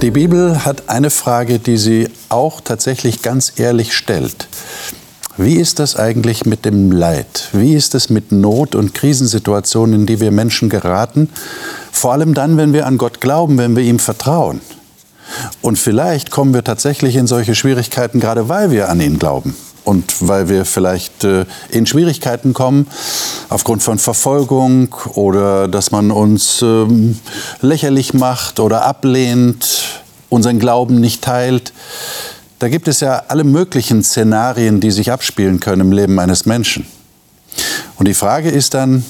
Die Bibel hat eine Frage, die sie auch tatsächlich ganz ehrlich stellt. Wie ist das eigentlich mit dem Leid? Wie ist es mit Not und Krisensituationen, in die wir Menschen geraten? Vor allem dann, wenn wir an Gott glauben, wenn wir ihm vertrauen. Und vielleicht kommen wir tatsächlich in solche Schwierigkeiten, gerade weil wir an ihn glauben und weil wir vielleicht äh, in Schwierigkeiten kommen aufgrund von Verfolgung oder dass man uns ähm, lächerlich macht oder ablehnt, unseren Glauben nicht teilt. Da gibt es ja alle möglichen Szenarien, die sich abspielen können im Leben eines Menschen. Und die Frage ist dann,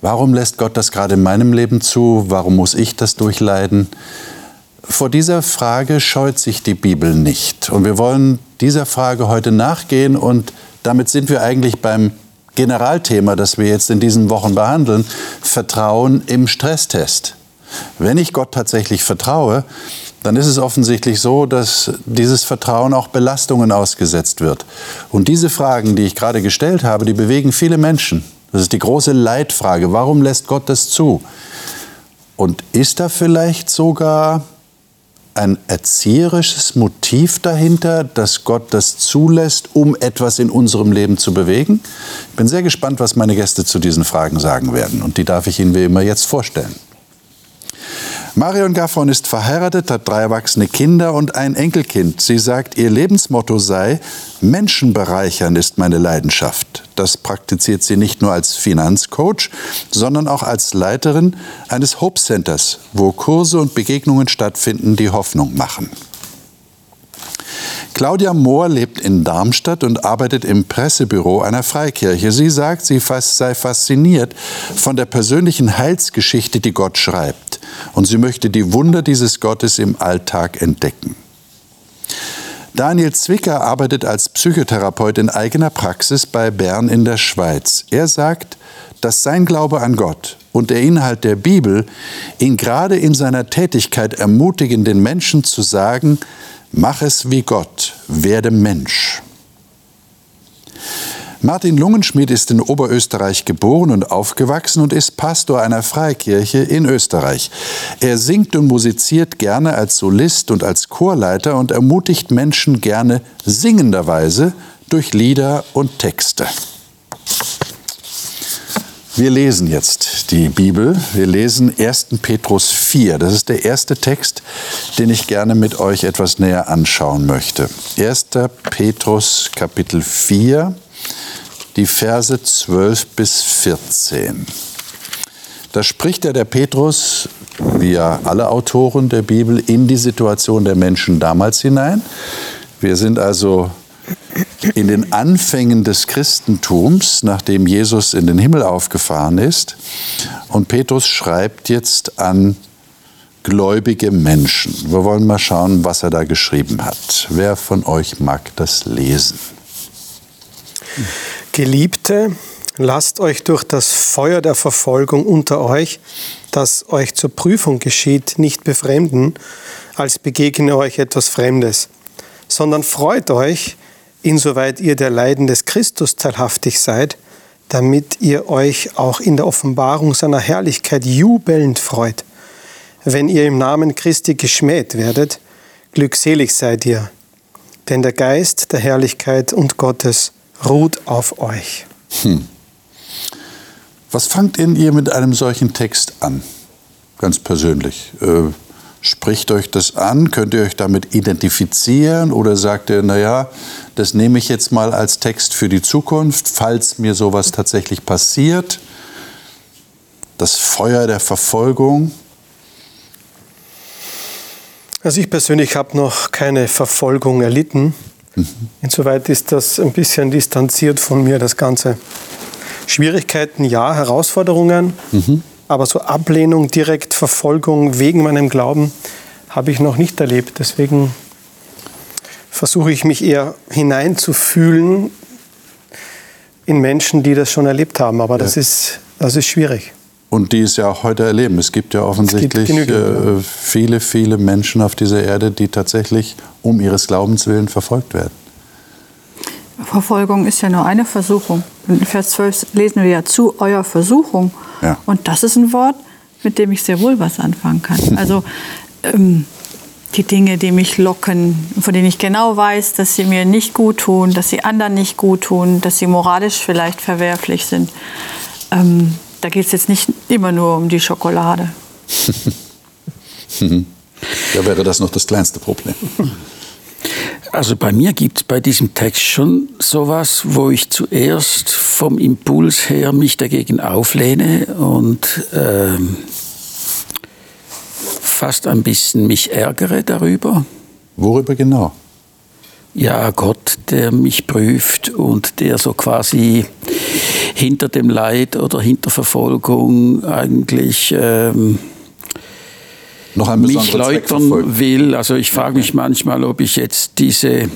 warum lässt Gott das gerade in meinem Leben zu? Warum muss ich das durchleiden? Vor dieser Frage scheut sich die Bibel nicht. Und wir wollen dieser Frage heute nachgehen und damit sind wir eigentlich beim Generalthema, das wir jetzt in diesen Wochen behandeln, Vertrauen im Stresstest. Wenn ich Gott tatsächlich vertraue, dann ist es offensichtlich so, dass dieses Vertrauen auch Belastungen ausgesetzt wird. Und diese Fragen, die ich gerade gestellt habe, die bewegen viele Menschen. Das ist die große Leitfrage. Warum lässt Gott das zu? Und ist da vielleicht sogar ein erzieherisches Motiv dahinter, dass Gott das zulässt, um etwas in unserem Leben zu bewegen? Ich bin sehr gespannt, was meine Gäste zu diesen Fragen sagen werden. Und die darf ich Ihnen wie immer jetzt vorstellen. Marion Gaffron ist verheiratet, hat drei erwachsene Kinder und ein Enkelkind. Sie sagt, ihr Lebensmotto sei, Menschen bereichern ist meine Leidenschaft. Das praktiziert sie nicht nur als Finanzcoach, sondern auch als Leiterin eines Hope Centers, wo Kurse und Begegnungen stattfinden, die Hoffnung machen. Claudia Mohr lebt in Darmstadt und arbeitet im Pressebüro einer Freikirche. Sie sagt, sie sei fasziniert von der persönlichen Heilsgeschichte, die Gott schreibt. Und sie möchte die Wunder dieses Gottes im Alltag entdecken. Daniel Zwicker arbeitet als Psychotherapeut in eigener Praxis bei Bern in der Schweiz. Er sagt, dass sein Glaube an Gott und der Inhalt der Bibel ihn gerade in seiner Tätigkeit ermutigen, den Menschen zu sagen, Mach es wie Gott, werde Mensch. Martin Lungenschmidt ist in Oberösterreich geboren und aufgewachsen und ist Pastor einer Freikirche in Österreich. Er singt und musiziert gerne als Solist und als Chorleiter und ermutigt Menschen gerne singenderweise durch Lieder und Texte. Wir lesen jetzt die Bibel. Wir lesen 1. Petrus 4. Das ist der erste Text, den ich gerne mit euch etwas näher anschauen möchte. 1. Petrus Kapitel 4, die Verse 12 bis 14. Da spricht ja der Petrus, wie ja alle Autoren der Bibel, in die Situation der Menschen damals hinein. Wir sind also in den Anfängen des Christentums, nachdem Jesus in den Himmel aufgefahren ist. Und Petrus schreibt jetzt an gläubige Menschen. Wir wollen mal schauen, was er da geschrieben hat. Wer von euch mag das lesen? Geliebte, lasst euch durch das Feuer der Verfolgung unter euch, das euch zur Prüfung geschieht, nicht befremden, als begegne euch etwas Fremdes, sondern freut euch, insoweit ihr der Leiden des Christus teilhaftig seid, damit ihr euch auch in der Offenbarung seiner Herrlichkeit jubelnd freut. Wenn ihr im Namen Christi geschmäht werdet, glückselig seid ihr, denn der Geist der Herrlichkeit und Gottes ruht auf euch. Hm. Was fangt denn ihr mit einem solchen Text an? Ganz persönlich. Äh, Spricht euch das an? Könnt ihr euch damit identifizieren? Oder sagt ihr, naja, das nehme ich jetzt mal als Text für die Zukunft, falls mir sowas tatsächlich passiert? Das Feuer der Verfolgung? Also ich persönlich habe noch keine Verfolgung erlitten. Mhm. Insoweit ist das ein bisschen distanziert von mir, das Ganze. Schwierigkeiten, ja, Herausforderungen. Mhm. Aber so Ablehnung, direkt Verfolgung wegen meinem Glauben habe ich noch nicht erlebt. Deswegen versuche ich mich eher hineinzufühlen in Menschen, die das schon erlebt haben. Aber das, ja. ist, das ist schwierig. Und die es ja auch heute erleben. Es gibt ja offensichtlich gibt äh, viele, viele Menschen auf dieser Erde, die tatsächlich um ihres Glaubens willen verfolgt werden. Verfolgung ist ja nur eine Versuchung. In Vers 12 lesen wir ja zu eurer Versuchung. Ja. Und das ist ein Wort, mit dem ich sehr wohl was anfangen kann. Also ähm, die Dinge, die mich locken, von denen ich genau weiß, dass sie mir nicht gut tun, dass sie anderen nicht gut tun, dass sie moralisch vielleicht verwerflich sind. Ähm, da geht es jetzt nicht immer nur um die Schokolade. da wäre das noch das kleinste Problem. Also bei mir gibt es bei diesem Text schon sowas, wo ich zuerst vom Impuls her mich dagegen auflehne und ähm, fast ein bisschen mich ärgere darüber. Worüber genau? Ja, Gott, der mich prüft und der so quasi hinter dem Leid oder hinter Verfolgung eigentlich ähm, noch ein mich läutern will. Also ich frage mich manchmal, ob ich jetzt diese,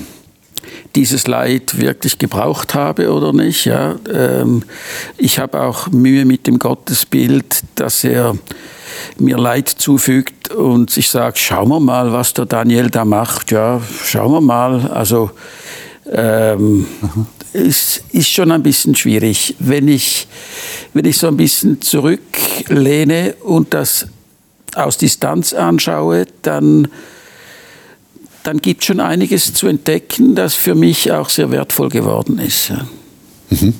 dieses Leid wirklich gebraucht habe oder nicht. Ja. Ähm, ich habe auch Mühe mit dem Gottesbild, dass er mir Leid zufügt und ich sage, schauen wir mal, was der Daniel da macht. Ja, schauen wir mal. Also ähm, ist, ist schon ein bisschen schwierig. Wenn ich, wenn ich so ein bisschen zurücklehne und das aus Distanz anschaue, dann, dann gibt es schon einiges zu entdecken, das für mich auch sehr wertvoll geworden ist. Mhm.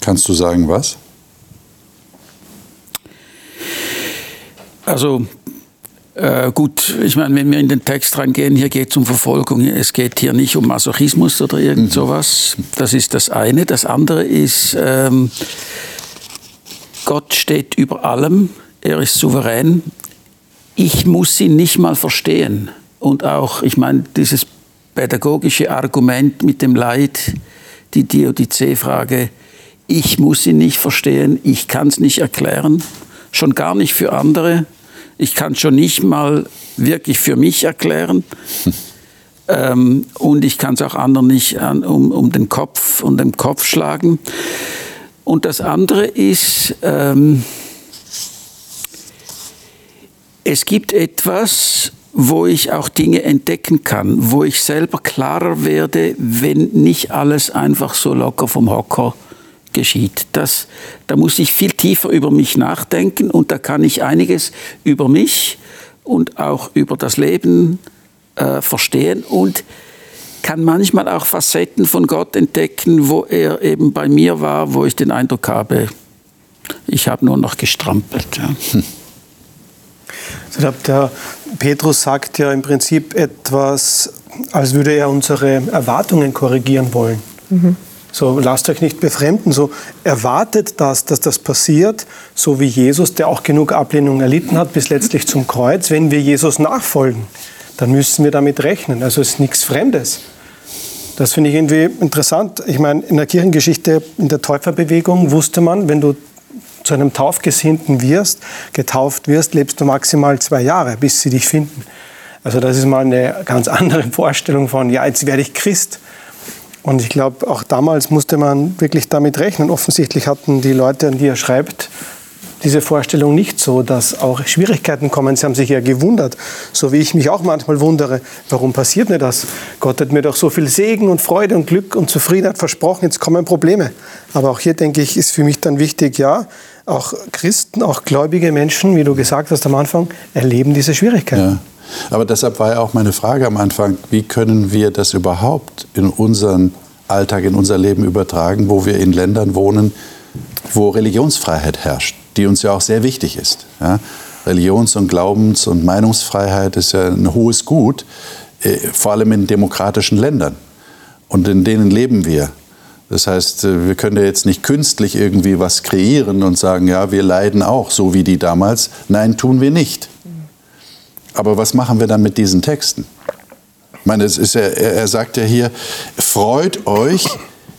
Kannst du sagen, was? Also äh, gut, ich meine, wenn wir in den Text reingehen, hier geht es um Verfolgung. Es geht hier nicht um Masochismus oder irgend mhm. sowas. Das ist das eine. Das andere ist, ähm, Gott steht über allem, er ist souverän. Ich muss ihn nicht mal verstehen. Und auch, ich meine, dieses pädagogische Argument mit dem Leid, die Diodizee-Frage, ich muss ihn nicht verstehen, ich kann es nicht erklären, schon gar nicht für andere. Ich kann es schon nicht mal wirklich für mich erklären. ähm, und ich kann es auch anderen nicht an, um, um den Kopf und um den Kopf schlagen. Und das andere ist, ähm, es gibt etwas, wo ich auch Dinge entdecken kann, wo ich selber klarer werde, wenn nicht alles einfach so locker vom Hocker geschieht. Das, da muss ich viel tiefer über mich nachdenken und da kann ich einiges über mich und auch über das Leben äh, verstehen und kann manchmal auch Facetten von Gott entdecken, wo er eben bei mir war, wo ich den Eindruck habe, ich habe nur noch gestrampelt. Ja. Hm. Also der Petrus sagt ja im Prinzip etwas, als würde er unsere Erwartungen korrigieren wollen. Mhm. So lasst euch nicht befremden, so erwartet das, dass das passiert, so wie Jesus, der auch genug Ablehnung erlitten hat, bis letztlich zum Kreuz. Wenn wir Jesus nachfolgen, dann müssen wir damit rechnen. Also es ist nichts Fremdes. Das finde ich irgendwie interessant. Ich meine, in der Kirchengeschichte, in der Täuferbewegung wusste man, wenn du zu einem Taufgesinnten wirst, getauft wirst, lebst du maximal zwei Jahre, bis sie dich finden. Also das ist mal eine ganz andere Vorstellung von, ja, jetzt werde ich Christ. Und ich glaube, auch damals musste man wirklich damit rechnen. Offensichtlich hatten die Leute, an die er schreibt, diese Vorstellung nicht so, dass auch Schwierigkeiten kommen. Sie haben sich ja gewundert, so wie ich mich auch manchmal wundere, warum passiert mir das? Gott hat mir doch so viel Segen und Freude und Glück und Zufriedenheit versprochen, jetzt kommen Probleme. Aber auch hier denke ich, ist für mich dann wichtig, ja, auch Christen, auch gläubige Menschen, wie du gesagt hast am Anfang, erleben diese Schwierigkeiten. Ja. Aber deshalb war ja auch meine Frage am Anfang, wie können wir das überhaupt in unseren Alltag, in unser Leben übertragen, wo wir in Ländern wohnen, wo Religionsfreiheit herrscht, die uns ja auch sehr wichtig ist. Ja? Religions- und Glaubens- und Meinungsfreiheit ist ja ein hohes Gut, äh, vor allem in demokratischen Ländern. Und in denen leben wir. Das heißt, äh, wir können ja jetzt nicht künstlich irgendwie was kreieren und sagen, ja, wir leiden auch, so wie die damals. Nein, tun wir nicht. Aber was machen wir dann mit diesen Texten? Ich meine, es ist ja, er sagt ja hier, freut euch,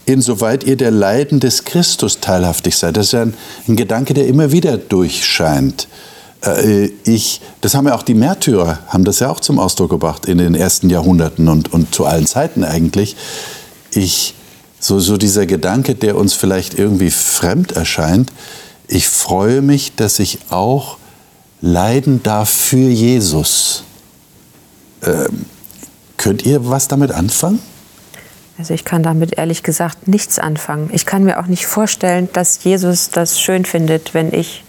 insoweit ihr der Leiden des Christus teilhaftig seid. Das ist ja ein, ein Gedanke, der immer wieder durchscheint. Äh, ich, das haben ja auch die Märtyrer, haben das ja auch zum Ausdruck gebracht in den ersten Jahrhunderten und, und zu allen Zeiten eigentlich. Ich, so, so dieser Gedanke, der uns vielleicht irgendwie fremd erscheint, ich freue mich, dass ich auch leiden darf für Jesus. Ähm, Könnt ihr was damit anfangen? Also ich kann damit ehrlich gesagt nichts anfangen. Ich kann mir auch nicht vorstellen, dass Jesus das schön findet, wenn ich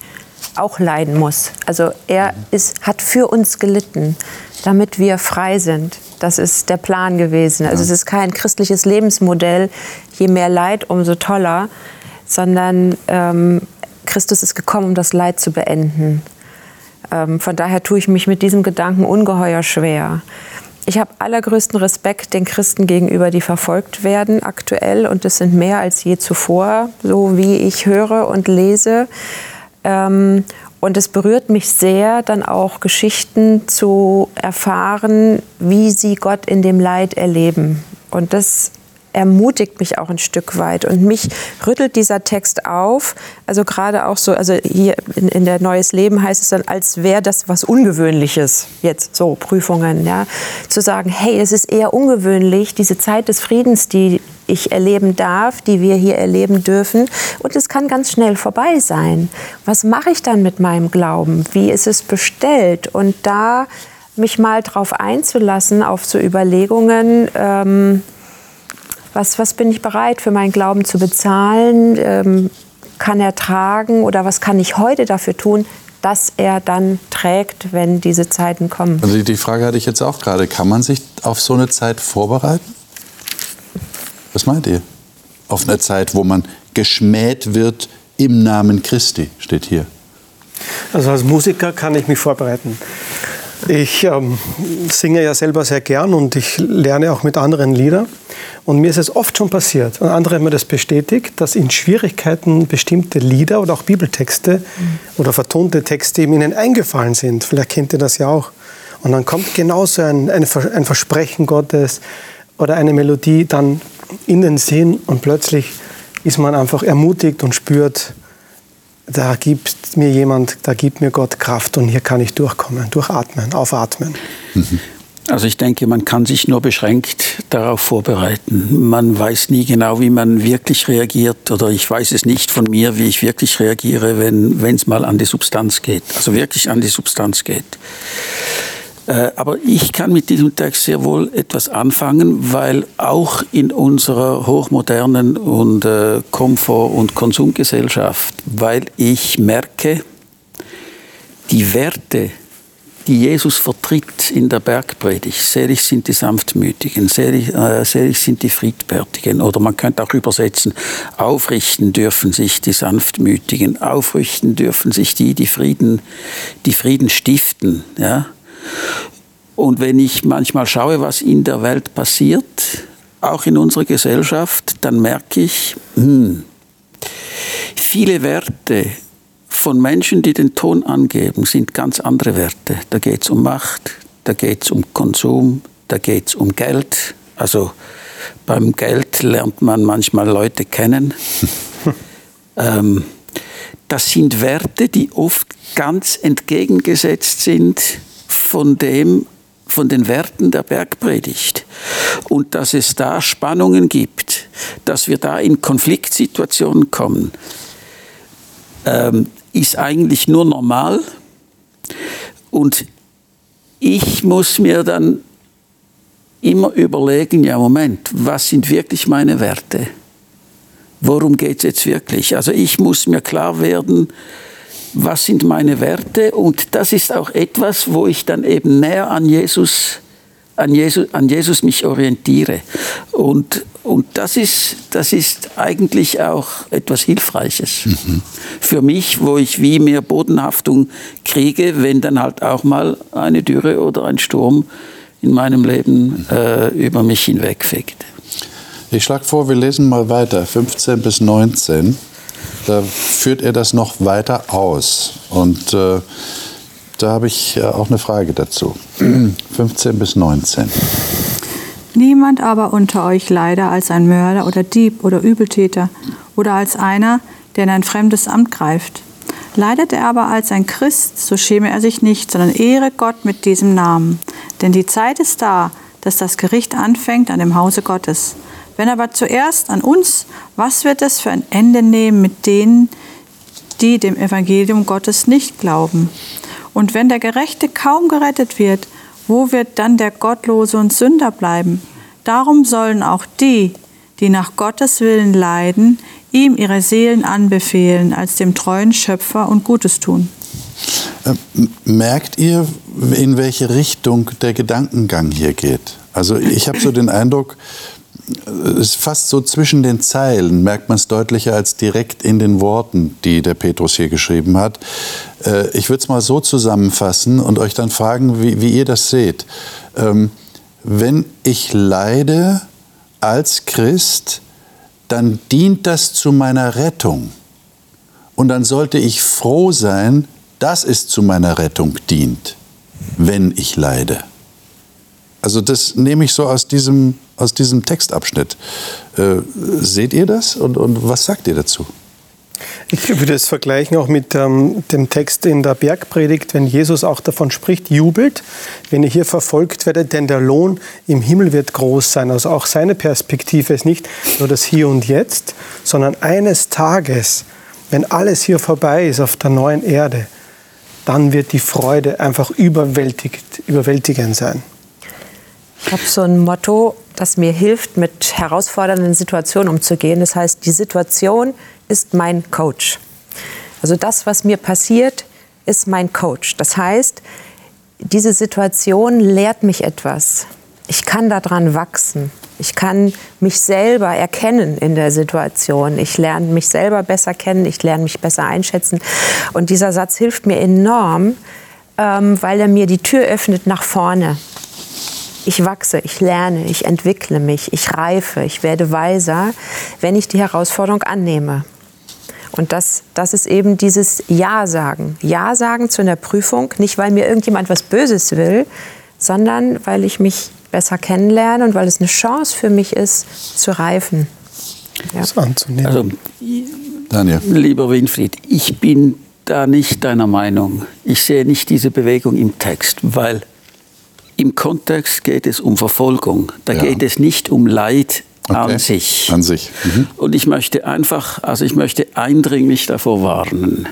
auch leiden muss. Also er ist, hat für uns gelitten, damit wir frei sind. Das ist der Plan gewesen. Also es ist kein christliches Lebensmodell, je mehr Leid, umso toller, sondern ähm, Christus ist gekommen, um das Leid zu beenden. Ähm, von daher tue ich mich mit diesem Gedanken ungeheuer schwer. Ich habe allergrößten Respekt den Christen gegenüber, die verfolgt werden aktuell. Und es sind mehr als je zuvor, so wie ich höre und lese. Ähm, und es berührt mich sehr, dann auch Geschichten zu erfahren, wie sie Gott in dem Leid erleben. Und das ermutigt mich auch ein Stück weit. Und mich rüttelt dieser Text auf. Also gerade auch so, also hier in, in der Neues Leben heißt es dann, als wäre das was Ungewöhnliches, jetzt so Prüfungen, ja. Zu sagen, hey, es ist eher ungewöhnlich, diese Zeit des Friedens, die ich erleben darf, die wir hier erleben dürfen. Und es kann ganz schnell vorbei sein. Was mache ich dann mit meinem Glauben? Wie ist es bestellt? Und da mich mal drauf einzulassen, auf so Überlegungen, ähm, was, was bin ich bereit für meinen Glauben zu bezahlen? Ähm, kann er tragen oder was kann ich heute dafür tun, dass er dann trägt, wenn diese Zeiten kommen? Also die Frage hatte ich jetzt auch gerade. Kann man sich auf so eine Zeit vorbereiten? Was meint ihr? Auf eine Zeit, wo man geschmäht wird im Namen Christi, steht hier. Also als Musiker kann ich mich vorbereiten. Ich ähm, singe ja selber sehr gern und ich lerne auch mit anderen Lieder. Und mir ist es oft schon passiert, und andere haben mir das bestätigt, dass in Schwierigkeiten bestimmte Lieder oder auch Bibeltexte mhm. oder vertonte Texte ihnen eingefallen sind. Vielleicht kennt ihr das ja auch. Und dann kommt genauso ein, ein Versprechen Gottes oder eine Melodie dann in den Sinn und plötzlich ist man einfach ermutigt und spürt, da gibt mir jemand, da gibt mir Gott Kraft und hier kann ich durchkommen, durchatmen, aufatmen. Mhm. Also ich denke, man kann sich nur beschränkt darauf vorbereiten. Man weiß nie genau, wie man wirklich reagiert oder ich weiß es nicht von mir, wie ich wirklich reagiere, wenn es mal an die Substanz geht. Also wirklich an die Substanz geht. Äh, aber ich kann mit diesem Text sehr wohl etwas anfangen, weil auch in unserer hochmodernen und äh, Komfort- und Konsumgesellschaft, weil ich merke, die Werte, die Jesus vertritt in der Bergpredigt, selig sind die Sanftmütigen, selig, äh, selig sind die Friedbärtigen, oder man könnte auch übersetzen, aufrichten dürfen sich die Sanftmütigen, aufrichten dürfen sich die, die Frieden, die Frieden stiften, ja. Und wenn ich manchmal schaue, was in der Welt passiert, auch in unserer Gesellschaft, dann merke ich, hm, viele Werte von Menschen, die den Ton angeben, sind ganz andere Werte. Da geht es um Macht, da geht es um Konsum, da geht es um Geld. Also beim Geld lernt man manchmal Leute kennen. ähm, das sind Werte, die oft ganz entgegengesetzt sind von dem, von den Werten der Bergpredigt. Und dass es da Spannungen gibt, dass wir da in Konfliktsituationen kommen, ähm, ist eigentlich nur normal. Und ich muss mir dann immer überlegen, ja Moment, was sind wirklich meine Werte? Worum geht es jetzt wirklich? Also ich muss mir klar werden, was sind meine Werte und das ist auch etwas, wo ich dann eben näher an Jesus, an Jesus, an Jesus mich orientiere. Und, und das, ist, das ist eigentlich auch etwas Hilfreiches mhm. für mich, wo ich wie mehr Bodenhaftung kriege, wenn dann halt auch mal eine Dürre oder ein Sturm in meinem Leben äh, über mich hinwegfegt. Ich schlage vor, wir lesen mal weiter, 15 bis 19 da führt er das noch weiter aus. Und äh, da habe ich äh, auch eine Frage dazu. 15 bis 19. Niemand aber unter euch leider als ein Mörder oder Dieb oder Übeltäter oder als einer, der in ein fremdes Amt greift. Leidet er aber als ein Christ, so schäme er sich nicht, sondern ehre Gott mit diesem Namen. Denn die Zeit ist da, dass das Gericht anfängt an dem Hause Gottes. Wenn aber zuerst an uns, was wird es für ein Ende nehmen mit denen, die dem Evangelium Gottes nicht glauben? Und wenn der Gerechte kaum gerettet wird, wo wird dann der Gottlose und Sünder bleiben? Darum sollen auch die, die nach Gottes Willen leiden, ihm ihre Seelen anbefehlen als dem treuen Schöpfer und Gutes tun. Ähm, merkt ihr, in welche Richtung der Gedankengang hier geht? Also ich habe so den Eindruck, ist fast so zwischen den Zeilen, merkt man es deutlicher als direkt in den Worten, die der Petrus hier geschrieben hat. Äh, ich würde es mal so zusammenfassen und euch dann fragen, wie, wie ihr das seht. Ähm, wenn ich leide als Christ, dann dient das zu meiner Rettung. Und dann sollte ich froh sein, dass es zu meiner Rettung dient, wenn ich leide. Also das nehme ich so aus diesem, aus diesem Textabschnitt. Äh, seht ihr das und, und was sagt ihr dazu? Ich würde es vergleichen auch mit ähm, dem Text in der Bergpredigt, wenn Jesus auch davon spricht, jubelt, wenn ihr hier verfolgt werdet, denn der Lohn im Himmel wird groß sein. Also auch seine Perspektive ist nicht nur das Hier und Jetzt, sondern eines Tages, wenn alles hier vorbei ist auf der neuen Erde, dann wird die Freude einfach überwältigt, überwältigend sein. Ich habe so ein Motto, das mir hilft, mit herausfordernden Situationen umzugehen. Das heißt, die Situation ist mein Coach. Also das, was mir passiert, ist mein Coach. Das heißt, diese Situation lehrt mich etwas. Ich kann daran wachsen. Ich kann mich selber erkennen in der Situation. Ich lerne mich selber besser kennen. Ich lerne mich besser einschätzen. Und dieser Satz hilft mir enorm, ähm, weil er mir die Tür öffnet nach vorne ich wachse, ich lerne, ich entwickle mich, ich reife, ich werde weiser, wenn ich die Herausforderung annehme. Und das, das ist eben dieses Ja sagen. Ja sagen zu einer Prüfung, nicht weil mir irgendjemand was Böses will, sondern weil ich mich besser kennenlerne und weil es eine Chance für mich ist, zu reifen. Ja. Das anzunehmen. Also, Daniel. Lieber Winfried, ich bin da nicht deiner Meinung. Ich sehe nicht diese Bewegung im Text, weil im Kontext geht es um Verfolgung. Da ja. geht es nicht um Leid okay. an sich. An sich. Mhm. Und ich möchte einfach, also ich möchte eindringlich davor warnen,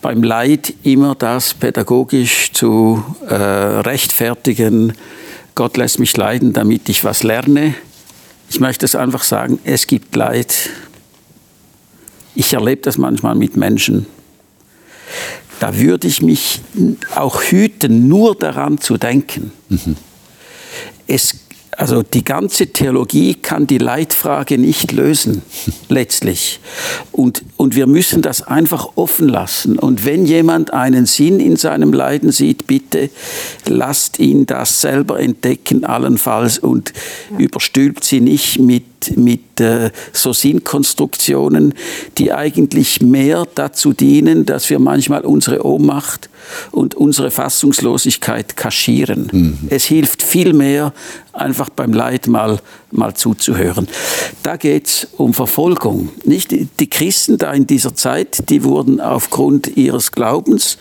beim Leid immer das pädagogisch zu äh, rechtfertigen. Gott lässt mich leiden, damit ich was lerne. Ich möchte es einfach sagen, es gibt Leid. Ich erlebe das manchmal mit Menschen da würde ich mich auch hüten, nur daran zu denken. Mhm. Es also die ganze Theologie kann die Leitfrage nicht lösen, letztlich. Und, und wir müssen das einfach offen lassen. Und wenn jemand einen Sinn in seinem Leiden sieht, bitte lasst ihn das selber entdecken, allenfalls, und ja. überstülpt sie nicht mit, mit äh, so Sinnkonstruktionen, die eigentlich mehr dazu dienen, dass wir manchmal unsere Ohnmacht und unsere Fassungslosigkeit kaschieren. Mhm. Es hilft viel mehr, einfach beim Leid mal, mal zuzuhören. Da geht es um Verfolgung. Nicht? Die Christen da in dieser Zeit, die wurden aufgrund ihres Glaubens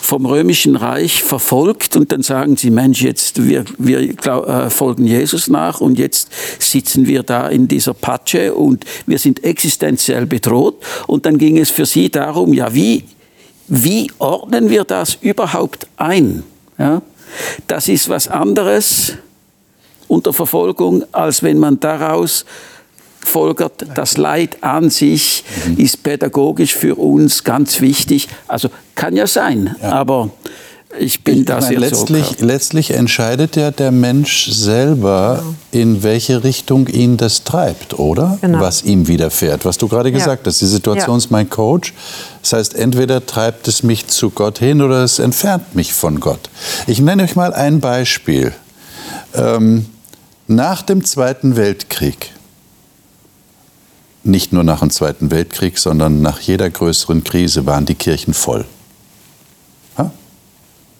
vom römischen Reich verfolgt und dann sagen sie, Mensch, jetzt wir, wir äh, folgen Jesus nach und jetzt sitzen wir da in dieser Patsche und wir sind existenziell bedroht und dann ging es für sie darum, ja, wie, wie ordnen wir das überhaupt ein? Ja? Das ist was anderes unter Verfolgung, als wenn man daraus folgert, das Leid an sich mhm. ist pädagogisch für uns ganz wichtig. Also kann ja sein, ja. aber ich bin da sehr letztlich, letztlich entscheidet ja der Mensch selber, genau. in welche Richtung ihn das treibt, oder? Genau. Was ihm widerfährt. Was du gerade gesagt ja. hast, die Situation ja. ist mein Coach. Das heißt, entweder treibt es mich zu Gott hin oder es entfernt mich von Gott. Ich nenne euch mal ein Beispiel. Ähm, nach dem Zweiten Weltkrieg, nicht nur nach dem Zweiten Weltkrieg, sondern nach jeder größeren Krise waren die Kirchen voll. Ja?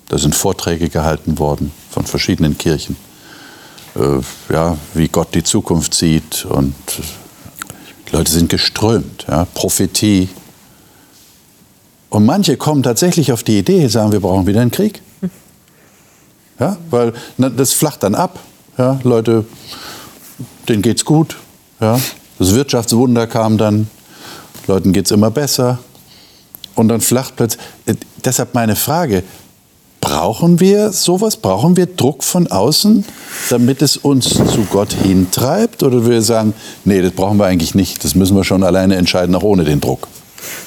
Da sind Vorträge gehalten worden von verschiedenen Kirchen, äh, ja, wie Gott die Zukunft sieht und die Leute sind geströmt, ja? Prophetie. Und manche kommen tatsächlich auf die Idee, sagen, wir brauchen wieder einen Krieg. Ja, weil na, das flacht dann ab. Ja, Leute, denen geht's gut. Ja. Das Wirtschaftswunder kam dann, Leuten geht's immer besser. Und dann flacht plötzlich. Äh, deshalb meine Frage: Brauchen wir sowas? Brauchen wir Druck von außen, damit es uns zu Gott hintreibt? Oder wir sagen, nee, das brauchen wir eigentlich nicht. Das müssen wir schon alleine entscheiden, auch ohne den Druck.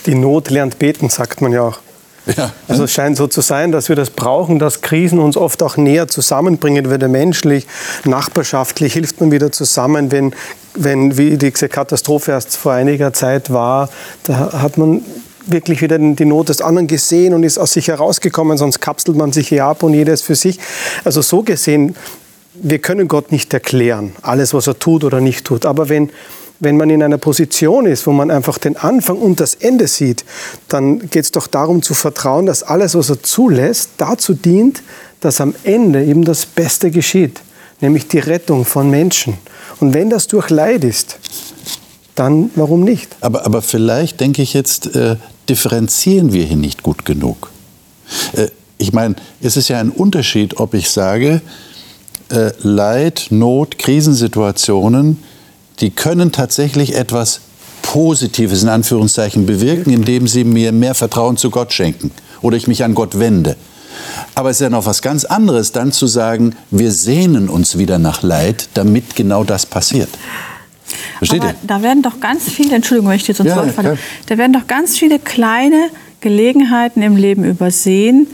Die Not lernt beten, sagt man ja auch. Ja. Also es scheint so zu sein, dass wir das brauchen, dass Krisen uns oft auch näher zusammenbringen, wieder menschlich, nachbarschaftlich hilft man wieder zusammen, wenn, wenn wie diese Katastrophe erst vor einiger Zeit war, da hat man wirklich wieder die Not des anderen gesehen und ist aus sich herausgekommen, sonst kapselt man sich hier ab und jeder ist für sich. Also so gesehen, wir können Gott nicht erklären, alles, was er tut oder nicht tut. Aber wenn wenn man in einer Position ist, wo man einfach den Anfang und das Ende sieht, dann geht es doch darum zu vertrauen, dass alles, was er zulässt, dazu dient, dass am Ende eben das Beste geschieht, nämlich die Rettung von Menschen. Und wenn das durch Leid ist, dann warum nicht? Aber, aber vielleicht, denke ich jetzt, äh, differenzieren wir hier nicht gut genug. Äh, ich meine, es ist ja ein Unterschied, ob ich sage, äh, Leid, Not, Krisensituationen, die können tatsächlich etwas Positives in Anführungszeichen bewirken, indem sie mir mehr Vertrauen zu Gott schenken oder ich mich an Gott wende. Aber es ist ja noch was ganz anderes, dann zu sagen, wir sehnen uns wieder nach Leid, damit genau das passiert. Versteht Aber ihr? Da werden doch ganz viele, Entschuldigung, wenn ich dir sonst ja, falle, da werden doch ganz viele kleine Gelegenheiten im Leben übersehen,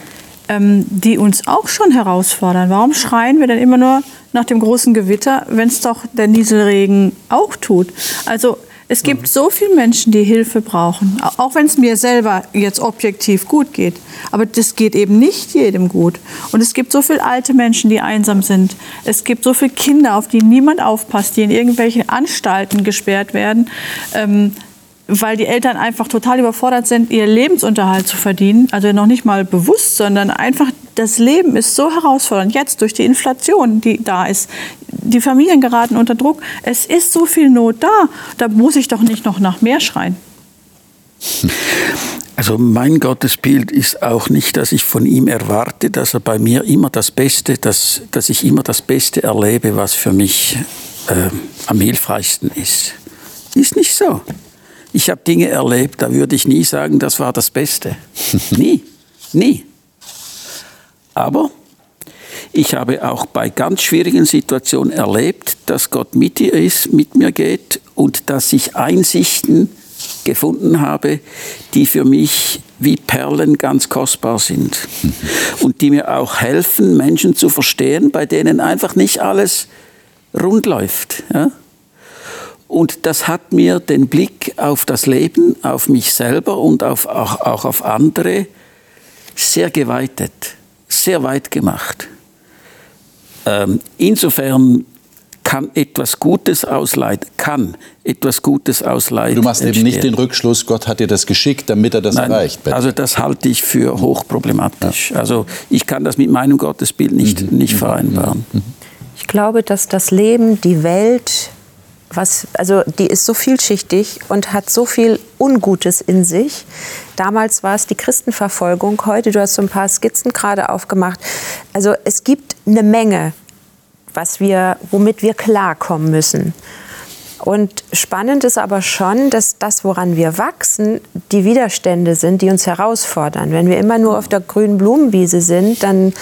ähm, die uns auch schon herausfordern. Warum schreien wir denn immer nur nach dem großen Gewitter, wenn es doch der Nieselregen auch tut? Also es gibt mhm. so viele Menschen, die Hilfe brauchen, auch wenn es mir selber jetzt objektiv gut geht. Aber das geht eben nicht jedem gut. Und es gibt so viele alte Menschen, die einsam sind. Es gibt so viele Kinder, auf die niemand aufpasst, die in irgendwelchen Anstalten gesperrt werden. Ähm, weil die Eltern einfach total überfordert sind, ihr Lebensunterhalt zu verdienen. Also noch nicht mal bewusst, sondern einfach das Leben ist so herausfordernd. Jetzt durch die Inflation, die da ist. Die Familien geraten unter Druck. Es ist so viel Not da. Da muss ich doch nicht noch nach mehr schreien. Also mein Gottesbild ist auch nicht, dass ich von ihm erwarte, dass er bei mir immer das Beste, dass, dass ich immer das Beste erlebe, was für mich äh, am hilfreichsten ist. Ist nicht so. Ich habe Dinge erlebt, da würde ich nie sagen, das war das Beste. nie, nie. Aber ich habe auch bei ganz schwierigen Situationen erlebt, dass Gott mit dir ist, mit mir geht und dass ich Einsichten gefunden habe, die für mich wie Perlen ganz kostbar sind und die mir auch helfen, Menschen zu verstehen, bei denen einfach nicht alles rund läuft. Ja? Und das hat mir den Blick auf das Leben, auf mich selber und auf, auch, auch auf andere sehr geweitet, sehr weit gemacht. Ähm, insofern kann etwas Gutes aus Leid, kann etwas Gutes aus Leid Du machst entstehen. eben nicht den Rückschluss, Gott hat dir das geschickt, damit er das Nein, erreicht. Bitte. Also das halte ich für hochproblematisch. Ja. Also ich kann das mit meinem Gottesbild nicht, mhm. nicht vereinbaren. Mhm. Ich glaube, dass das Leben, die Welt, was, also die ist so vielschichtig und hat so viel Ungutes in sich. Damals war es die Christenverfolgung, heute, du hast so ein paar Skizzen gerade aufgemacht. Also es gibt eine Menge, was wir, womit wir klarkommen müssen. Und spannend ist aber schon, dass das, woran wir wachsen, die Widerstände sind, die uns herausfordern. Wenn wir immer nur auf der grünen Blumenwiese sind, dann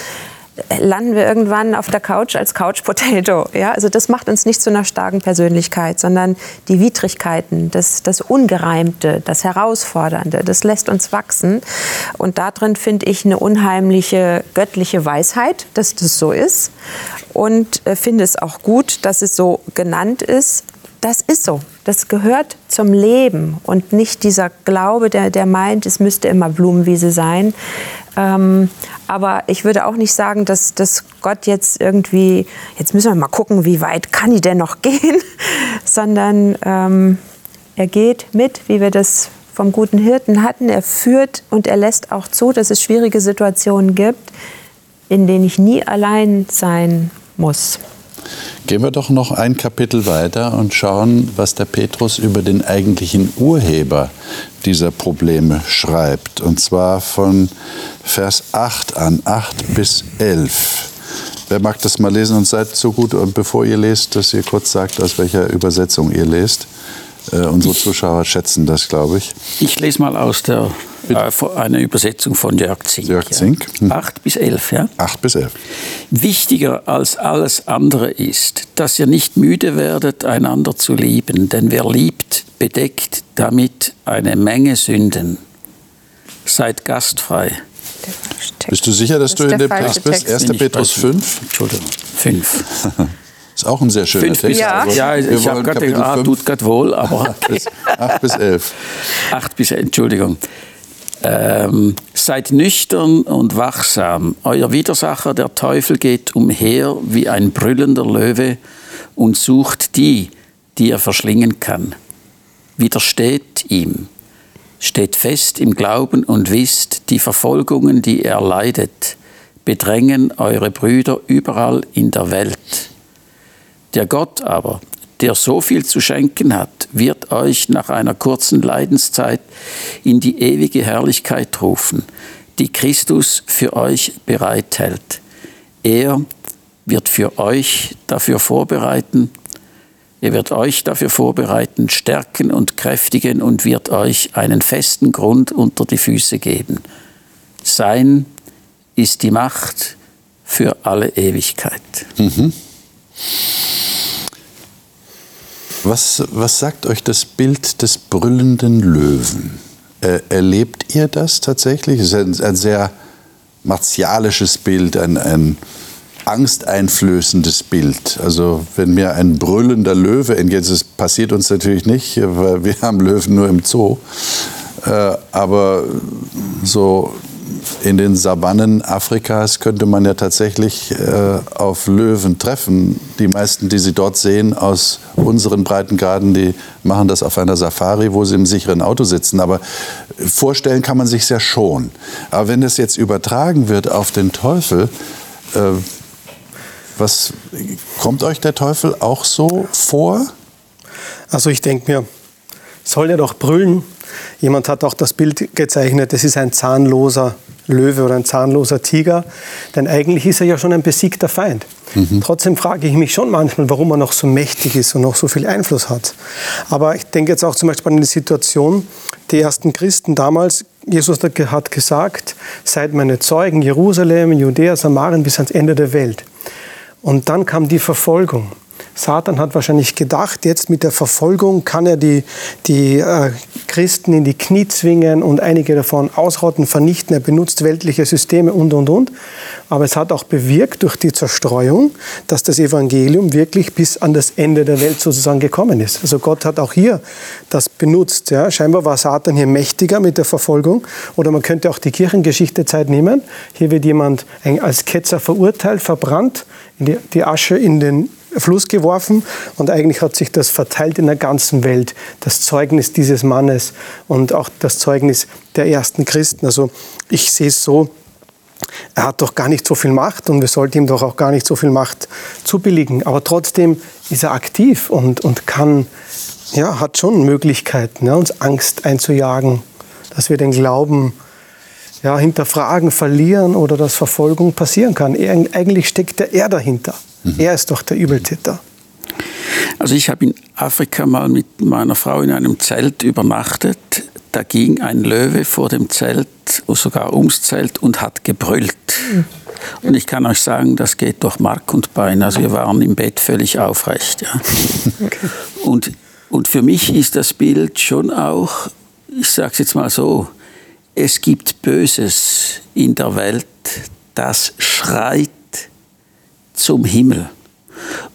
landen wir irgendwann auf der Couch als Couch Potato. Ja? Also das macht uns nicht zu einer starken Persönlichkeit, sondern die Widrigkeiten, das, das Ungereimte, das Herausfordernde, das lässt uns wachsen. Und darin finde ich eine unheimliche göttliche Weisheit, dass das so ist. Und äh, finde es auch gut, dass es so genannt ist. Das ist so. Das gehört zum Leben und nicht dieser Glaube, der, der meint, es müsste immer Blumenwiese sein. Ähm, aber ich würde auch nicht sagen, dass, dass Gott jetzt irgendwie, jetzt müssen wir mal gucken, wie weit kann ich denn noch gehen, sondern ähm, er geht mit, wie wir das vom guten Hirten hatten. Er führt und er lässt auch zu, dass es schwierige Situationen gibt, in denen ich nie allein sein muss. Gehen wir doch noch ein Kapitel weiter und schauen, was der Petrus über den eigentlichen Urheber dieser Probleme schreibt. Und zwar von Vers 8 an, 8 bis 11. Wer mag das mal lesen und seid so gut, und bevor ihr lest, dass ihr kurz sagt, aus welcher Übersetzung ihr lest. Äh, unsere Zuschauer schätzen das, glaube ich. Ich lese mal aus der äh, eine Übersetzung von Jörg Zink. Jörg Zink. Ja. Hm. Acht bis elf, ja? Acht bis elf. Wichtiger als alles andere ist, dass ihr nicht müde werdet, einander zu lieben, denn wer liebt, bedeckt damit eine Menge Sünden. seid gastfrei. Bist du sicher, dass Das du in der dem Text bist? Text. 1. Bin ich Petrus bei- 5? Entschuldigung, 5. Ist auch ein sehr schöner Fünf Text. bis, Ja. aber ja, ich habe gerade gedacht, ah, 5, tut gerade wohl, aber 8 bis, 8 bis 11. 8 bis, Entschuldigung. Ähm, seid nüchtern und wachsam. Euer Widersacher, der Teufel, geht umher wie ein brüllender Löwe und sucht die, die er verschlingen kann. Widersteht ihm. Steht fest im Glauben und wisst, die Verfolgungen, die er leidet, bedrängen eure Brüder überall in der Welt. Der Gott aber, der so viel zu schenken hat, wird euch nach einer kurzen Leidenszeit in die ewige Herrlichkeit rufen, die Christus für euch bereithält. Er wird für euch dafür vorbereiten, er wird euch dafür vorbereiten, stärken und kräftigen und wird euch einen festen Grund unter die Füße geben. Sein ist die Macht für alle Ewigkeit. Was, was sagt euch das Bild des brüllenden Löwen? Äh, erlebt ihr das tatsächlich? Es ist ein, ein sehr martialisches Bild, ein, ein angsteinflößendes Bild. Also wenn mir ein brüllender Löwe entgeht, das passiert uns natürlich nicht, weil wir haben Löwen nur im Zoo. Äh, aber so in den Savannen Afrikas könnte man ja tatsächlich äh, auf Löwen treffen. Die meisten, die Sie dort sehen aus unseren Breitengraden, die machen das auf einer Safari, wo sie im sicheren Auto sitzen. Aber vorstellen kann man sich ja schon. Aber wenn das jetzt übertragen wird auf den Teufel, äh, was kommt euch der Teufel auch so vor? Also ich denke mir, soll er doch brüllen. Jemand hat auch das Bild gezeichnet, es ist ein zahnloser Löwe oder ein zahnloser Tiger, denn eigentlich ist er ja schon ein besiegter Feind. Trotzdem frage ich mich schon manchmal, warum er noch so mächtig ist und noch so viel Einfluss hat. Aber ich denke jetzt auch zum Beispiel an die Situation, die ersten Christen damals, Jesus hat gesagt, seid meine Zeugen, Jerusalem, Judäa, Samarien bis ans Ende der Welt. Und dann kam die Verfolgung. Satan hat wahrscheinlich gedacht, jetzt mit der Verfolgung kann er die, die äh, Christen in die Knie zwingen und einige davon ausrotten, vernichten. Er benutzt weltliche Systeme und, und, und. Aber es hat auch bewirkt durch die Zerstreuung, dass das Evangelium wirklich bis an das Ende der Welt sozusagen gekommen ist. Also Gott hat auch hier das benutzt. Ja. Scheinbar war Satan hier mächtiger mit der Verfolgung. Oder man könnte auch die Kirchengeschichtezeit nehmen. Hier wird jemand als Ketzer verurteilt, verbrannt, die Asche in den Fluss geworfen und eigentlich hat sich das verteilt in der ganzen Welt, das Zeugnis dieses Mannes und auch das Zeugnis der ersten Christen. Also ich sehe es so, er hat doch gar nicht so viel Macht und wir sollten ihm doch auch gar nicht so viel Macht zubilligen. Aber trotzdem ist er aktiv und, und kann, ja, hat schon Möglichkeiten, ja, uns Angst einzujagen, dass wir den Glauben ja, hinterfragen, verlieren oder dass Verfolgung passieren kann. Eigentlich steckt er dahinter. Er ist doch der Übeltäter. Also ich habe in Afrika mal mit meiner Frau in einem Zelt übernachtet. Da ging ein Löwe vor dem Zelt, sogar ums Zelt und hat gebrüllt. Und ich kann euch sagen, das geht durch Mark und Bein. Also wir waren im Bett völlig aufrecht. Ja. Und, und für mich ist das Bild schon auch, ich sage es jetzt mal so, es gibt Böses in der Welt, das schreit zum Himmel.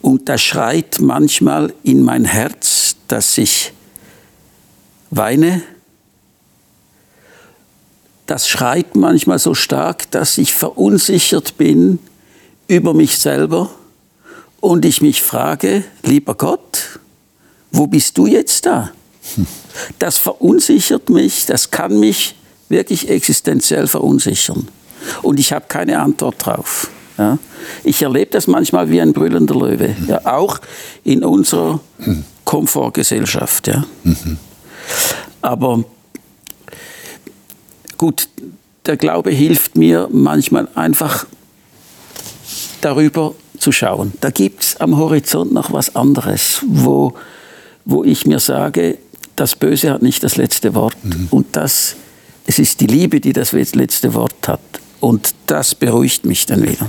Und das schreit manchmal in mein Herz, dass ich weine. Das schreit manchmal so stark, dass ich verunsichert bin über mich selber und ich mich frage, lieber Gott, wo bist du jetzt da? Das verunsichert mich, das kann mich wirklich existenziell verunsichern. Und ich habe keine Antwort drauf. Ja. Ich erlebe das manchmal wie ein brüllender Löwe, ja, auch in unserer Komfortgesellschaft. Ja. Aber gut, der Glaube hilft mir manchmal einfach darüber zu schauen. Da gibt es am Horizont noch was anderes, wo, wo ich mir sage, das Böse hat nicht das letzte Wort. Und das, es ist die Liebe, die das letzte Wort hat. Und das beruhigt mich dann wieder.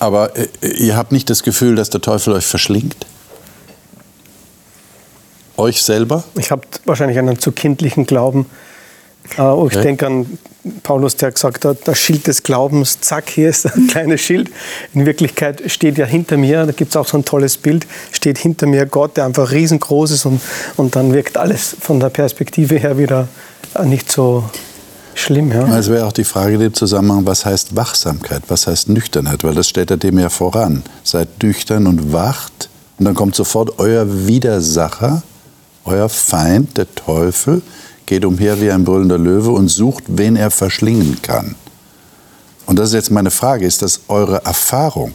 Aber äh, ihr habt nicht das Gefühl, dass der Teufel euch verschlingt? Euch selber? Ich habe wahrscheinlich einen zu kindlichen Glauben. Äh, ich Ja. denke an Paulus, der gesagt hat, das Schild des Glaubens, zack, hier ist ein kleines Schild. In Wirklichkeit steht ja hinter mir, da gibt es auch so ein tolles Bild, steht hinter mir Gott, der einfach riesengroß ist und, und dann wirkt alles von der Perspektive her wieder nicht so schlimm. Ja. Es wäre auch die Frage dem Zusammenhang, was heißt Wachsamkeit, was heißt Nüchternheit, weil das stellt er dem ja voran. Seid nüchtern und wacht und dann kommt sofort euer Widersacher, euer Feind, der Teufel, geht umher wie ein brüllender Löwe und sucht, wen er verschlingen kann. Und das ist jetzt meine Frage, ist das eure Erfahrung?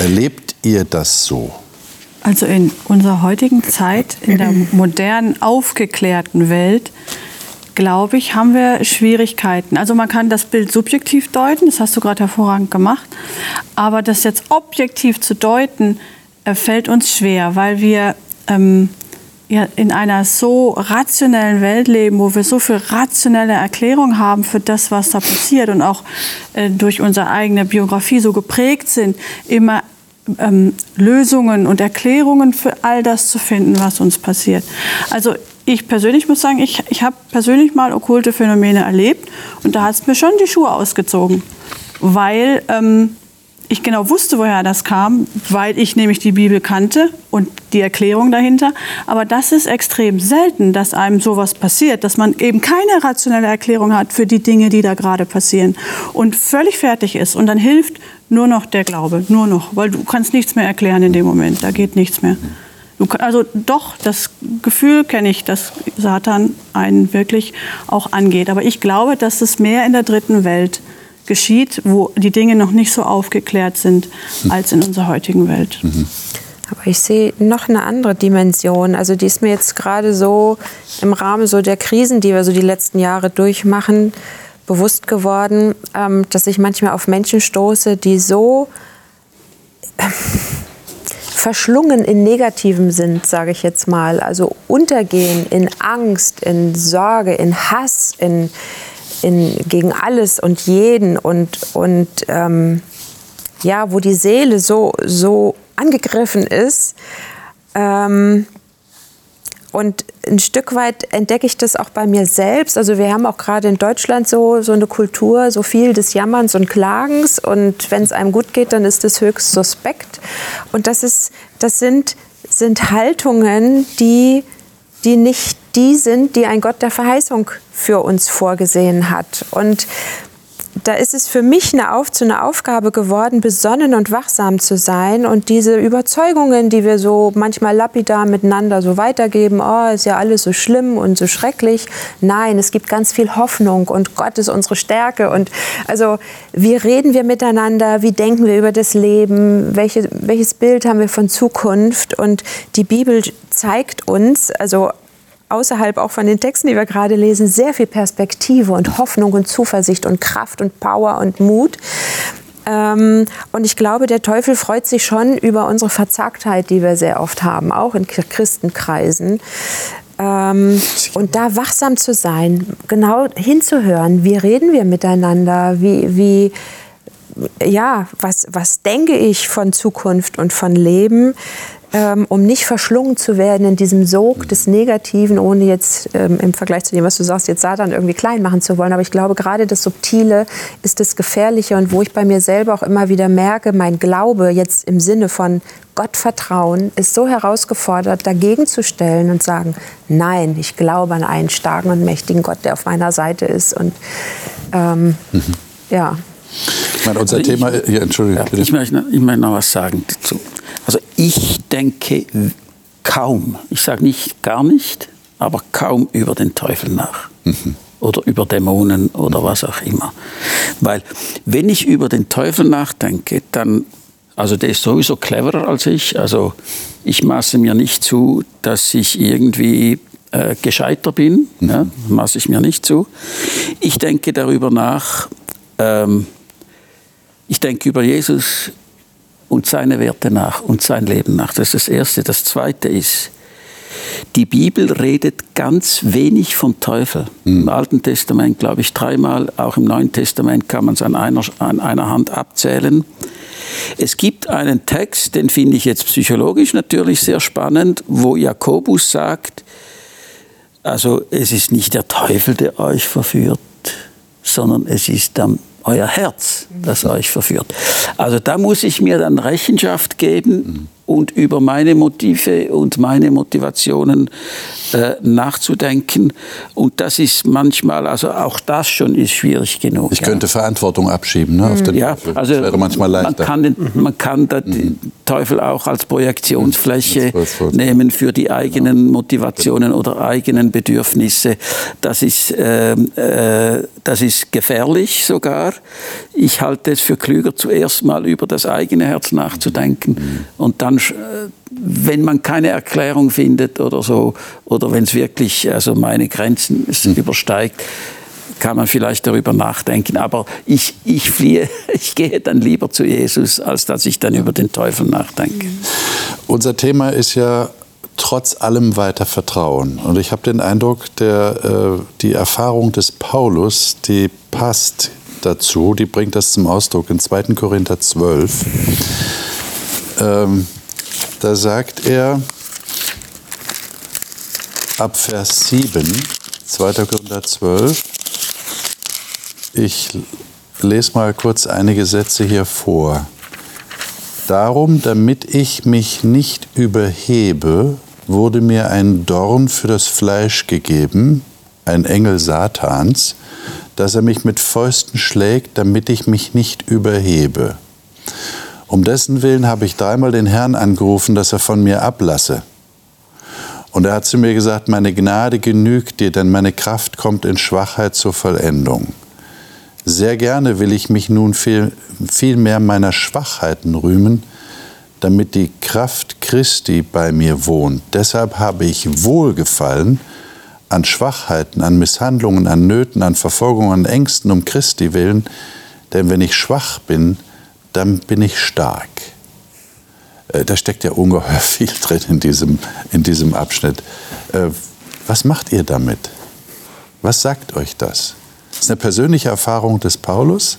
Erlebt ihr das so? Also in unserer heutigen Zeit, in der modernen, aufgeklärten Welt, glaube ich, haben wir Schwierigkeiten. Also man kann das Bild subjektiv deuten, das hast du gerade hervorragend gemacht, aber das jetzt objektiv zu deuten, äh, fällt uns schwer, weil wir ähm, ja, in einer so rationellen Welt leben, wo wir so viel rationelle Erklärung haben für das, was da passiert und auch äh, durch unsere eigene Biografie so geprägt sind, immer ähm, Lösungen und Erklärungen für all das zu finden, was uns passiert. Also ich persönlich muss sagen, ich, ich habe persönlich mal okkulte Phänomene erlebt und da hat es mir schon die Schuhe ausgezogen, weil ähm, ich genau wusste, woher das kam, weil ich nämlich die Bibel kannte und die Erklärung dahinter. Aber das ist extrem selten, dass einem sowas passiert, dass man eben keine rationelle Erklärung hat für die Dinge, die da gerade passieren und völlig fertig ist. Und dann hilft nur noch der Glaube, nur noch, weil du kannst nichts mehr erklären in dem Moment, da geht nichts mehr. Also doch, das Gefühl kenne ich, dass Satan einen wirklich auch angeht. Aber ich glaube, dass es mehr in der dritten Welt geschieht, wo die Dinge noch nicht so aufgeklärt sind als in unserer heutigen Welt. Mhm. Aber ich sehe noch eine andere Dimension. Also die ist mir jetzt gerade so im Rahmen so der Krisen, die wir so die letzten Jahre durchmachen, bewusst geworden, ähm, dass ich manchmal auf Menschen stoße, die so verschlungen in negativem sind, sage ich jetzt mal. Also untergehen in Angst, in Sorge, in Hass, in in, gegen alles und jeden und, und ähm, ja, wo die Seele so, so angegriffen ist. Ähm, und ein Stück weit entdecke ich das auch bei mir selbst. Also wir haben auch gerade in Deutschland so, so eine Kultur, so viel des Jammerns und Klagens. Und wenn es einem gut geht, dann ist das höchst suspekt. Und das, ist, das sind, sind Haltungen, die, die nicht die sind, die ein Gott der Verheißung für uns vorgesehen hat. Und da ist es für mich eine Auf zu einer Aufgabe geworden, besonnen und wachsam zu sein und diese Überzeugungen, die wir so manchmal lapidar miteinander so weitergeben, oh, ist ja alles so schlimm und so schrecklich. Nein, es gibt ganz viel Hoffnung und Gott ist unsere Stärke. Und also wie reden wir miteinander, wie denken wir über das Leben, welche, welches Bild haben wir von Zukunft? Und die Bibel zeigt uns, also außerhalb auch von den Texten, die wir gerade lesen, sehr viel Perspektive und Hoffnung und Zuversicht und Kraft und Power und Mut. Ähm, und ich glaube, der Teufel freut sich schon über unsere Verzagtheit, die wir sehr oft haben, auch in Christenkreisen. Ähm, und da wachsam zu sein, genau hinzuhören, wie reden wir miteinander, wie, wie ja, was, was denke ich von Zukunft und von Leben, ähm, um nicht verschlungen zu werden in diesem Sog des Negativen, ohne jetzt ähm, im Vergleich zu dem, was du sagst, jetzt Satan irgendwie klein machen zu wollen. Aber ich glaube, gerade das Subtile ist das Gefährliche und wo ich bei mir selber auch immer wieder merke, mein Glaube jetzt im Sinne von Gottvertrauen ist so herausgefordert, dagegen zu stellen und sagen, nein, ich glaube an einen starken und mächtigen Gott, der auf meiner Seite ist. Und ähm, mhm. ja. Ich meine, unser also Thema, ich, ja, Entschuldigung. Ja, ich, möchte, ich möchte noch was sagen dazu. Also ich denke kaum, ich sage nicht gar nicht, aber kaum über den Teufel nach. Mhm. Oder über Dämonen oder was auch immer. Weil wenn ich über den Teufel nachdenke, dann, also der ist sowieso cleverer als ich. Also ich maße mir nicht zu, dass ich irgendwie äh, gescheiter bin. Mhm. Ja, maße ich mir nicht zu. Ich denke darüber nach, ähm, ich denke über Jesus und seine Werte nach und sein Leben nach. Das ist das Erste. Das Zweite ist, die Bibel redet ganz wenig vom Teufel. Mhm. Im Alten Testament, glaube ich, dreimal, auch im Neuen Testament kann man es an einer, an einer Hand abzählen. Es gibt einen Text, den finde ich jetzt psychologisch natürlich sehr spannend, wo Jakobus sagt, Also es ist nicht der Teufel, der euch verführt, sondern es ist dann euer Herz, das euch verführt. Also da muss ich mir dann Rechenschaft geben und über meine Motive und meine Motivationen äh, nachzudenken. Und das ist manchmal, also auch das schon ist schwierig genug. Ich ja. könnte Verantwortung abschieben ne, auf den ja, Teufel. Also das wäre manchmal leichter. Man kann den, man kann den Teufel auch als Projektionsfläche Mhm. nehmen für die eigenen Motivationen oder eigenen Bedürfnisse. Das ist, äh, äh, das ist gefährlich sogar. Ich halte es für klüger, zuerst mal über das eigene Herz nachzudenken Mhm. und dann, äh, wenn man keine Erklärung findet oder so, oder wenn es wirklich also meine Grenzen Mhm. übersteigt, kann man vielleicht darüber nachdenken. Aber ich, ich fliehe, ich gehe dann lieber zu Jesus, als dass ich dann über den Teufel nachdenke. Unser Thema ist ja trotz allem weiter Vertrauen. Und ich habe den Eindruck, der, äh, die Erfahrung des Paulus, die passt dazu, die bringt das zum Ausdruck in 2. Korinther 12. Ähm, da sagt er ab Vers 7, 2. Korinther 12, ich lese mal kurz einige Sätze hier vor. Darum, damit ich mich nicht überhebe, wurde mir ein Dorn für das Fleisch gegeben, ein Engel Satans, dass er mich mit Fäusten schlägt, damit ich mich nicht überhebe. Um dessen Willen habe ich dreimal den Herrn angerufen, dass er von mir ablasse. Und er hat zu mir gesagt, meine Gnade genügt dir, denn meine Kraft kommt in Schwachheit zur Vollendung. Sehr gerne will ich mich nun viel, viel mehr meiner Schwachheiten rühmen, damit die Kraft Christi bei mir wohnt. Deshalb habe ich Wohlgefallen an Schwachheiten, an Misshandlungen, an Nöten, an Verfolgungen, an Ängsten um Christi willen, denn wenn ich schwach bin, dann bin ich stark. Äh, Da steckt ja ungeheuer viel drin in diesem, in diesem Abschnitt. Äh, Was macht ihr damit? Was sagt euch das? Das ist eine persönliche Erfahrung des Paulus.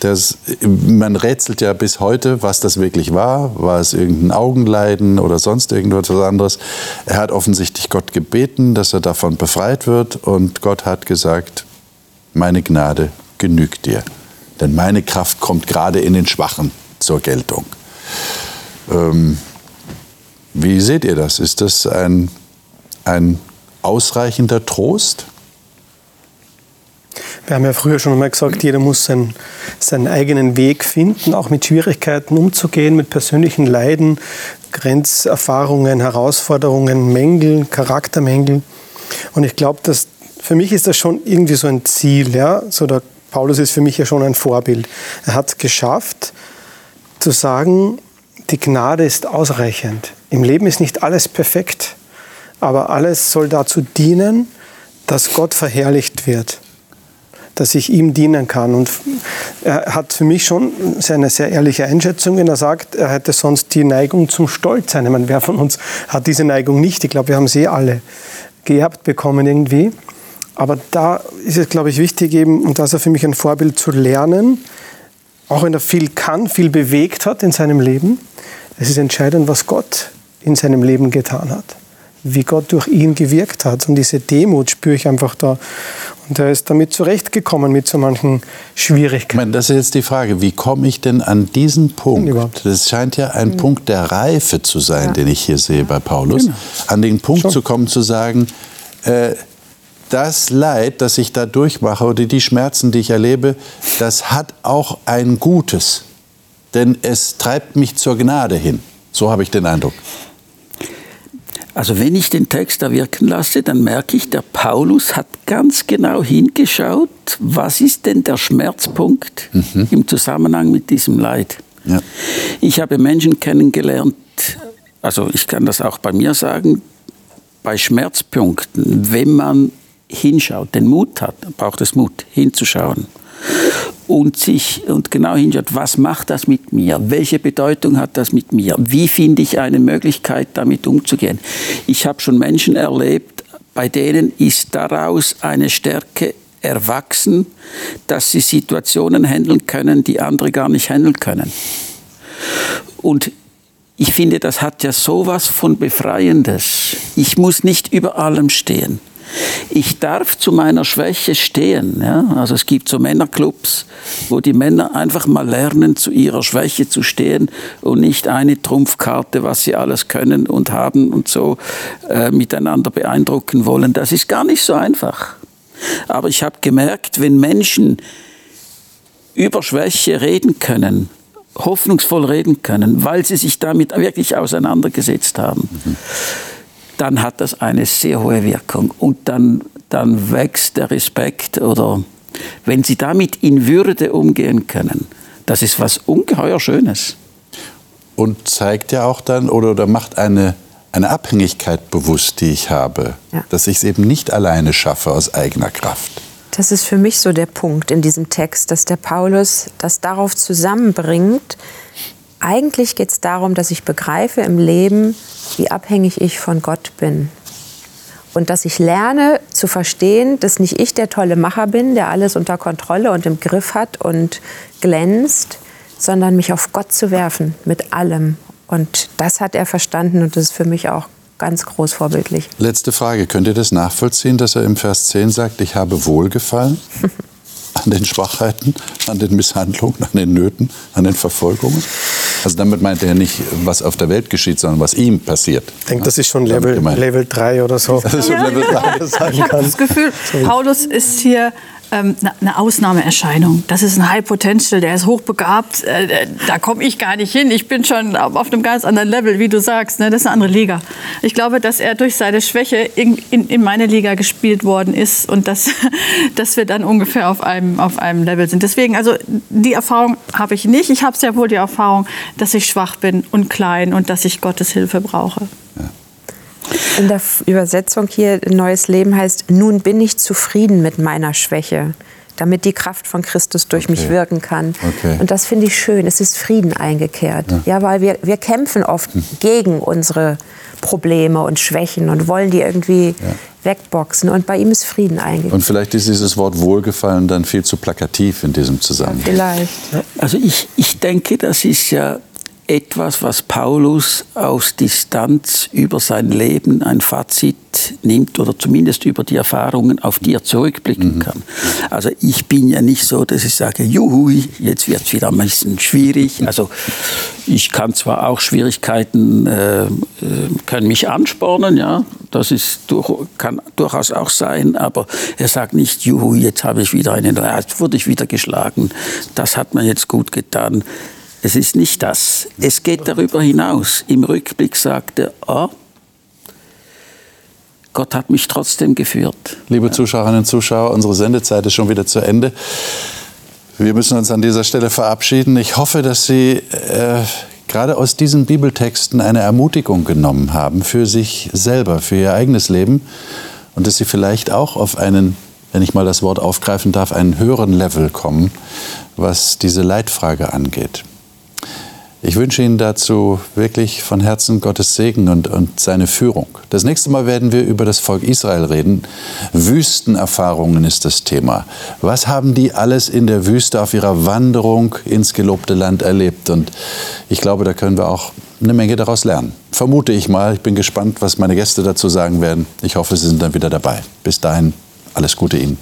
Das, man rätselt ja bis heute, was das wirklich war. War es irgendein Augenleiden oder sonst irgendwas anderes? Er hat offensichtlich Gott gebeten, dass er davon befreit wird. Und Gott hat gesagt, meine Gnade genügt dir. Denn meine Kraft kommt gerade in den Schwachen zur Geltung. Ähm, wie seht ihr das? Ist das ein, ein ausreichender Trost? Wir haben ja früher schon einmal gesagt, jeder muss seinen, seinen eigenen Weg finden, auch mit Schwierigkeiten umzugehen, mit persönlichen Leiden, Grenzerfahrungen, Herausforderungen, Mängel, Charaktermängel. Und ich glaube, dass für mich ist das schon irgendwie so ein Ziel. Ja? So der Paulus ist für mich ja schon ein Vorbild. Er hat es geschafft, zu sagen, die Gnade ist ausreichend. Im Leben ist nicht alles perfekt, aber alles soll dazu dienen, dass Gott verherrlicht wird dass ich ihm dienen kann. Und er hat für mich schon seine sehr ehrliche Einschätzung, wenn er sagt, er hätte sonst die Neigung zum Stolz sein. Ich meine, wer von uns hat diese Neigung nicht? Ich glaube, wir haben sie alle geerbt bekommen irgendwie. Aber da ist es, glaube ich, wichtig eben, und das ist für mich ein Vorbild zu lernen, auch wenn er viel kann, viel bewegt hat in seinem Leben. Es ist entscheidend, was Gott in seinem Leben getan hat wie Gott durch ihn gewirkt hat. Und diese Demut spüre ich einfach da. Und er ist damit zurechtgekommen mit so manchen Schwierigkeiten. Ich meine, das ist jetzt die Frage, wie komme ich denn an diesen Punkt? Überhaupt. Das scheint ja ein Punkt der Reife zu sein, Ja. den ich hier sehe bei Paulus. An den Punkt Schon. zu kommen, zu sagen, äh, das Leid, das ich da durchmache oder die Schmerzen, die ich erlebe, das hat auch ein Gutes. Denn es treibt mich zur Gnade hin. So habe ich den Eindruck. Also wenn ich den Text da wirken lasse, dann merke ich, der Paulus hat ganz genau hingeschaut, was ist denn der Schmerzpunkt im Zusammenhang mit diesem Leid. Ja. Ich habe Menschen kennengelernt, also ich kann das auch bei mir sagen, bei Schmerzpunkten, wenn man hinschaut, den Mut hat, braucht es Mut, hinzuschauen und sich und genau hinschaut, was macht das mit mir? Welche Bedeutung hat das mit mir? Wie finde ich eine Möglichkeit, damit umzugehen? Ich habe schon Menschen erlebt, bei denen ist daraus eine Stärke erwachsen, dass sie Situationen handeln können, die andere gar nicht handeln können. Und ich finde, das hat ja sowas von Befreiendes. Ich muss nicht über allem stehen. Ich darf zu meiner Schwäche stehen. Ja? Also es gibt so Männerclubs, wo die Männer einfach mal lernen, zu ihrer Schwäche zu stehen und nicht eine Trumpfkarte, was sie alles können und haben und so äh, miteinander beeindrucken wollen. Das ist gar nicht so einfach. Aber ich habe gemerkt, wenn Menschen über Schwäche reden können, hoffnungsvoll reden können, weil sie sich damit wirklich auseinandergesetzt haben, mhm. Dann hat das eine sehr hohe Wirkung. Und dann, dann wächst der Respekt oder wenn sie damit in Würde umgehen können, das ist was ungeheuer Schönes. Und zeigt ja auch dann oder, oder macht eine, eine Abhängigkeit bewusst, die ich habe, ja. dass ich es eben nicht alleine schaffe aus eigener Kraft. Das ist für mich so der Punkt in diesem Text, dass der Paulus das darauf zusammenbringt. Eigentlich geht es darum, dass ich begreife im Leben, wie abhängig ich von Gott bin. Und dass ich lerne zu verstehen, dass nicht ich der tolle Macher bin, der alles unter Kontrolle und im Griff hat und glänzt, sondern mich auf Gott zu werfen mit allem. Und das hat er verstanden und das ist für mich auch ganz groß vorbildlich. Letzte Frage. Könnt ihr das nachvollziehen, dass er im Vers 10 sagt, ich habe Wohlgefallen an den Schwachheiten, an den Misshandlungen, an den Nöten, an den Verfolgungen? Also damit meint er nicht, was auf der Welt geschieht, sondern was ihm passiert. Ich denke, das ist schon Level, Level 3 oder so. Das ist schon Level 3, das ich habe das Gefühl, Paulus ist hier ähm, eine Ausnahmeerscheinung. Das ist ein High Potential, der ist hochbegabt. Äh, da komme ich gar nicht hin. Ich bin schon auf einem ganz anderen Level, wie du sagst. Ne? Das ist eine andere Liga. Ich glaube, dass er durch seine Schwäche in, in, in meine Liga gespielt worden ist und dass, dass wir dann ungefähr auf einem, auf einem Level sind. Deswegen, also die Erfahrung habe ich nicht. Ich habe sehr wohl die Erfahrung, dass ich schwach bin und klein und dass ich Gottes Hilfe brauche. Ja. In der Übersetzung hier Neues Leben heißt, nun bin ich zufrieden mit meiner Schwäche, damit die Kraft von Christus durch okay. mich wirken kann. Okay. Und das finde ich schön. Es ist Frieden eingekehrt. Ja, ja weil wir, wir kämpfen oft hm. gegen unsere Probleme und Schwächen und wollen die irgendwie ja. wegboxen. Und bei ihm ist Frieden eingekehrt. Und vielleicht ist dieses Wort Wohlgefallen dann viel zu plakativ in diesem Zusammenhang. Ja, vielleicht. Also ich, ich denke, das ist ja etwas, was Paulus aus Distanz über sein Leben ein Fazit nimmt oder zumindest über die Erfahrungen, auf die er zurückblicken mhm. kann. Also ich bin ja nicht so, dass ich sage, juhu, jetzt wird es wieder ein bisschen schwierig. Also ich kann zwar auch Schwierigkeiten, äh, äh, können mich anspornen, ja, das ist durch, kann durchaus auch sein, aber er sagt nicht, juhu, jetzt habe ich wieder einen, jetzt wurde ich wieder geschlagen, das hat mir jetzt gut getan. Es ist nicht das. Es geht darüber hinaus. Im Rückblick sagt er, oh, Gott hat mich trotzdem geführt. Liebe Zuschauerinnen und Zuschauer, unsere Sendezeit ist schon wieder zu Ende. Wir müssen uns an dieser Stelle verabschieden. Ich hoffe, dass Sie äh, gerade aus diesen Bibeltexten eine Ermutigung genommen haben für sich selber, für Ihr eigenes Leben und dass Sie vielleicht auch auf einen, wenn ich mal das Wort aufgreifen darf, einen höheren Level kommen, was diese Leitfrage angeht. Ich wünsche Ihnen dazu wirklich von Herzen Gottes Segen und, und seine Führung. Das nächste Mal werden wir über das Volk Israel reden. Wüstenerfahrungen ist das Thema. Was haben die alles in der Wüste auf ihrer Wanderung ins gelobte Land erlebt? Und ich glaube, da können wir auch eine Menge daraus lernen. Vermute ich mal. Ich bin gespannt, was meine Gäste dazu sagen werden. Ich hoffe, Sie sind dann wieder dabei. Bis dahin, alles Gute Ihnen.